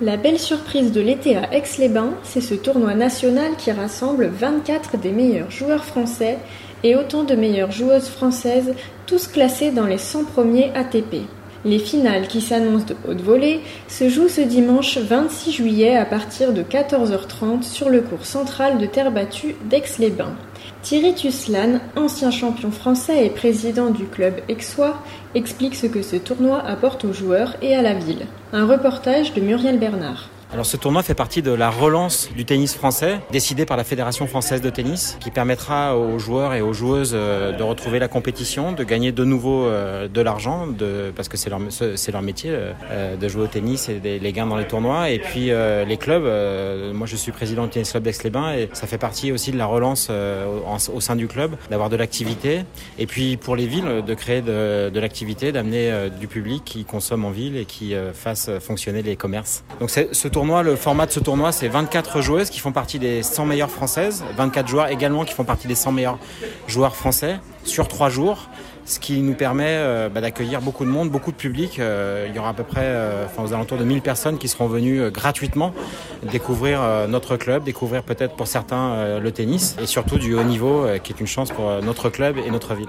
La belle surprise de l'été à Aix-les-Bains, c'est ce tournoi national qui rassemble 24 des meilleurs joueurs français et autant de meilleures joueuses françaises, tous classés dans les 100 premiers ATP. Les finales qui s'annoncent de haute volée se jouent ce dimanche 26 juillet à partir de 14h30 sur le cours central de terre battue d'Aix-les-Bains. Thierry Tuslan, ancien champion français et président du club aixois, explique ce que ce tournoi apporte aux joueurs et à la ville. Un reportage de Muriel Bernard. Alors ce tournoi fait partie de la relance du tennis français, décidé par la Fédération française de tennis, qui permettra aux joueurs et aux joueuses euh, de retrouver la compétition, de gagner de nouveau euh, de l'argent, parce que c'est leur, c'est leur métier euh, de jouer au tennis et les gains dans les tournois. Et puis les clubs, moi je suis président du tennis club d'Aix-les-Bains et ça fait partie aussi de la relance au sein du club, d'avoir de l'activité. Et puis pour les villes, de créer de, de l'activité, d'amener du public qui consomme en ville et qui fasse fonctionner les commerces. Donc ce tournoi le format de ce tournoi, c'est 24 joueuses qui font partie des 100 meilleures françaises, 24 joueurs également qui font partie des 100 meilleurs joueurs français sur trois jours ce qui nous permet euh, bah, d'accueillir beaucoup de monde, beaucoup de public. Euh, il y aura à peu près euh, aux alentours de 1000 personnes qui seront venues gratuitement découvrir notre club, découvrir peut-être pour certains le tennis et surtout du haut niveau qui est une chance pour notre club et notre ville.